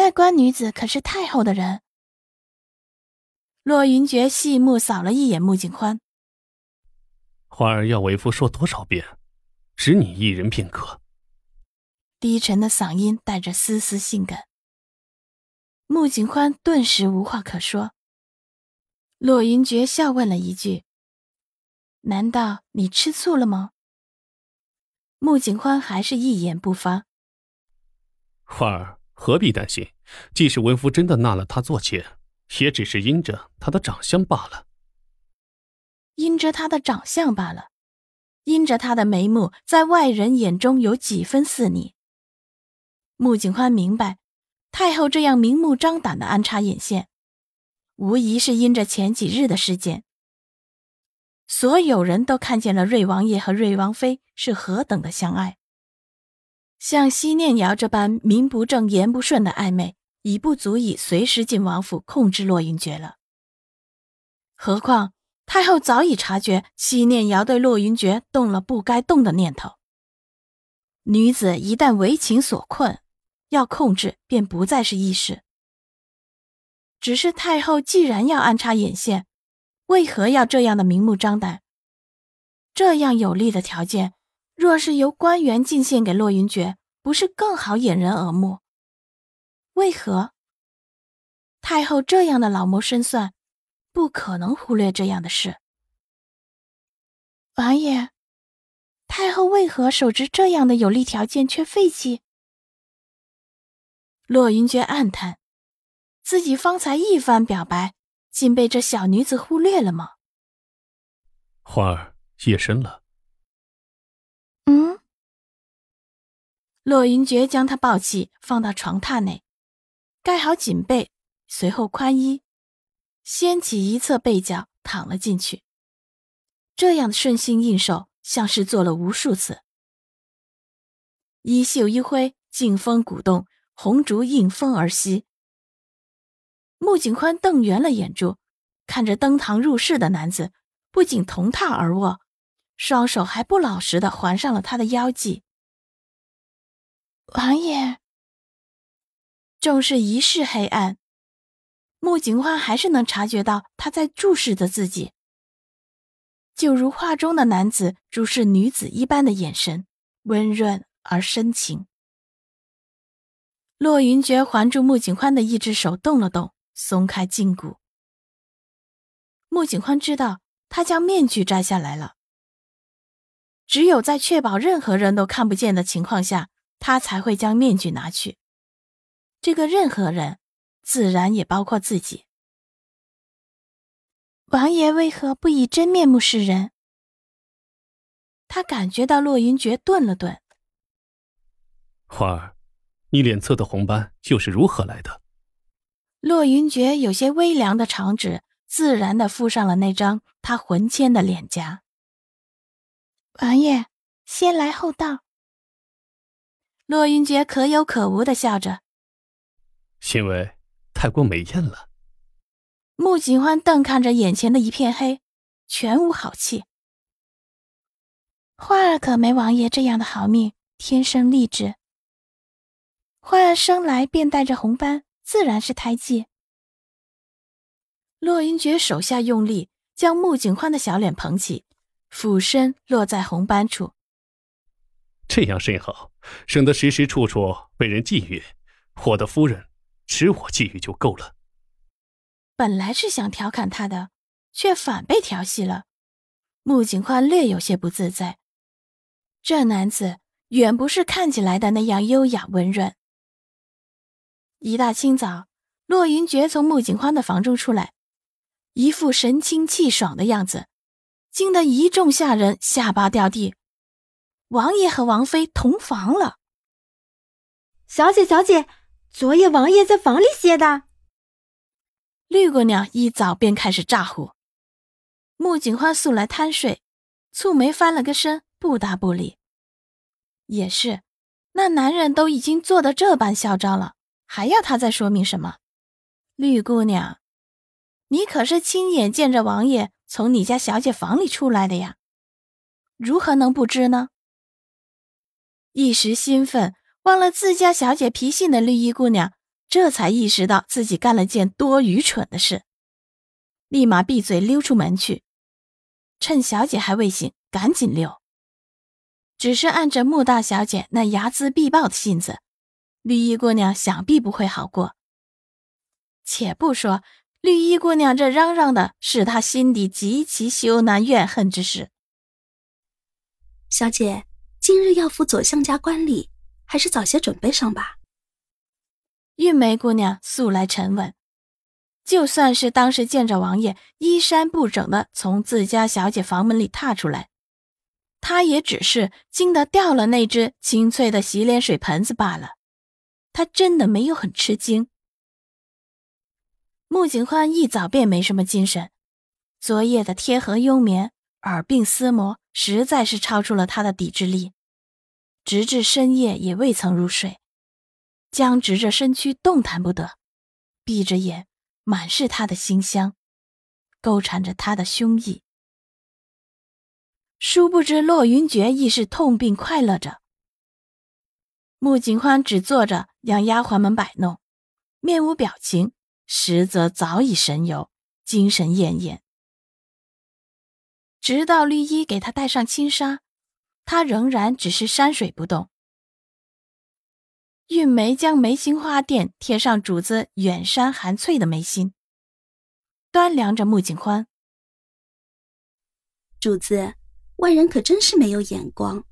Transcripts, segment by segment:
那官女子可是太后的人。洛云珏细目扫了一眼穆景欢，欢儿要为夫说多少遍，只你一人便可。低沉的嗓音带着丝丝性感。穆景欢顿时无话可说。洛云珏笑问了一句：“难道你吃醋了吗？”穆景欢还是一言不发。欢儿。何必担心？即使文夫真的纳了她做妾，也只是因着她的长相罢了。因着她的长相罢了，因着她的眉目，在外人眼中有几分似你。穆景欢明白，太后这样明目张胆的安插眼线，无疑是因着前几日的事件。所有人都看见了瑞王爷和瑞王妃是何等的相爱。像西念瑶这般名不正言不顺的暧昧，已不足以随时进王府控制洛云珏了。何况太后早已察觉西念瑶对洛云珏动了不该动的念头。女子一旦为情所困，要控制便不再是易事。只是太后既然要安插眼线，为何要这样的明目张胆？这样有利的条件。若是由官员进献给洛云珏，不是更好掩人耳目？为何太后这样的老谋深算，不可能忽略这样的事？王爷，太后为何手执这样的有利条件却废弃？洛云珏暗叹，自己方才一番表白，竟被这小女子忽略了吗？花儿，夜深了。嗯洛云珏将她抱起，放到床榻内，盖好锦被，随后宽衣，掀起一侧被角，躺了进去。这样的顺心应手，像是做了无数次。衣袖一挥，劲风鼓动，红烛应风而熄。穆景宽瞪圆了眼珠，看着登堂入室的男子，不仅同榻而卧，双手还不老实的环上了他的腰际。王爷，正是一世黑暗，穆景欢还是能察觉到他在注视着自己，就如画中的男子注视女子一般的眼神，温润而深情。洛云珏环住穆景欢的一只手动了动，松开禁锢。穆景欢知道他将面具摘下来了，只有在确保任何人都看不见的情况下。他才会将面具拿去。这个任何人，自然也包括自己。王爷为何不以真面目示人？他感觉到洛云珏顿了顿。花儿，你脸侧的红斑又是如何来的？洛云珏有些微凉的长指，自然的附上了那张他魂牵的脸颊。王爷，先来后到。洛云珏可有可无的笑着，因为太过美艳了。穆景欢瞪看着眼前的一片黑，全无好气。花儿可没王爷这样的好命，天生丽质。花儿生来便带着红斑，自然是胎记。洛云珏手下用力，将穆景欢的小脸捧起，俯身落在红斑处。这样甚好，省得时时处处被人觊觎。我的夫人，只我觊觎就够了。本来是想调侃他的，却反被调戏了。穆景欢略有些不自在。这男子远不是看起来的那样优雅温润。一大清早，洛云珏从穆景欢的房中出来，一副神清气爽的样子，惊得一众下人下巴掉地。王爷和王妃同房了。小姐，小姐，昨夜王爷在房里歇的。绿姑娘一早便开始咋呼。穆景欢素来贪睡，蹙眉翻了个身，不答不理。也是，那男人都已经做的这般嚣张了，还要他再说明什么？绿姑娘，你可是亲眼见着王爷从你家小姐房里出来的呀，如何能不知呢？一时兴奋，忘了自家小姐脾性的绿衣姑娘。这才意识到自己干了件多愚蠢的事，立马闭嘴溜出门去。趁小姐还未醒，赶紧溜。只是按着穆大小姐那睚眦必报的性子，绿衣姑娘想必不会好过。且不说绿衣姑娘这嚷嚷的是她心底极其羞难怨恨之事。小姐，今日要赴左相家观礼，还是早些准备上吧。玉梅姑娘素来沉稳，就算是当时见着王爷衣衫不整的从自家小姐房门里踏出来，她也只是惊得掉了那只清脆的洗脸水盆子罢了。她真的没有很吃惊。穆景欢一早便没什么精神，昨夜的贴合幽眠、耳鬓厮磨，实在是超出了他的抵制力，直至深夜也未曾入睡。僵直着身躯，动弹不得，闭着眼，满是他的馨香，勾缠着他的胸臆。殊不知，洛云珏亦是痛并快乐着。穆景欢只坐着，让丫鬟们摆弄，面无表情，实则早已神游，精神奄奄。直到绿衣给他戴上轻纱，他仍然只是山水不动。玉梅将眉心花钿贴上主子远山含翠的眉心，端量着穆景欢。主子，外人可真是没有眼光，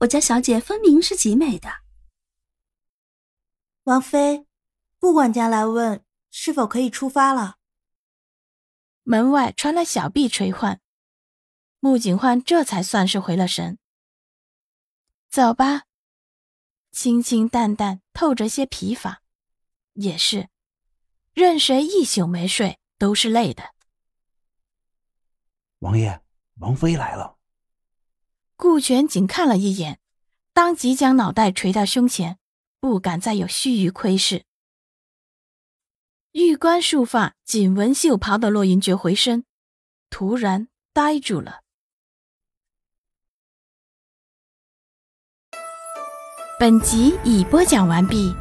我家小姐分明是极美的。王妃，顾管家来问是否可以出发了。门外传来小婢垂唤，穆景欢这才算是回了神。走吧。清清淡淡，透着些疲乏，也是，任谁一宿没睡都是累的。王爷，王妃来了。顾全仅看了一眼，当即将脑袋垂到胸前，不敢再有须臾窥视。玉冠束发、锦纹绣袍的洛云珏回身，突然呆住了。本集已播讲完毕。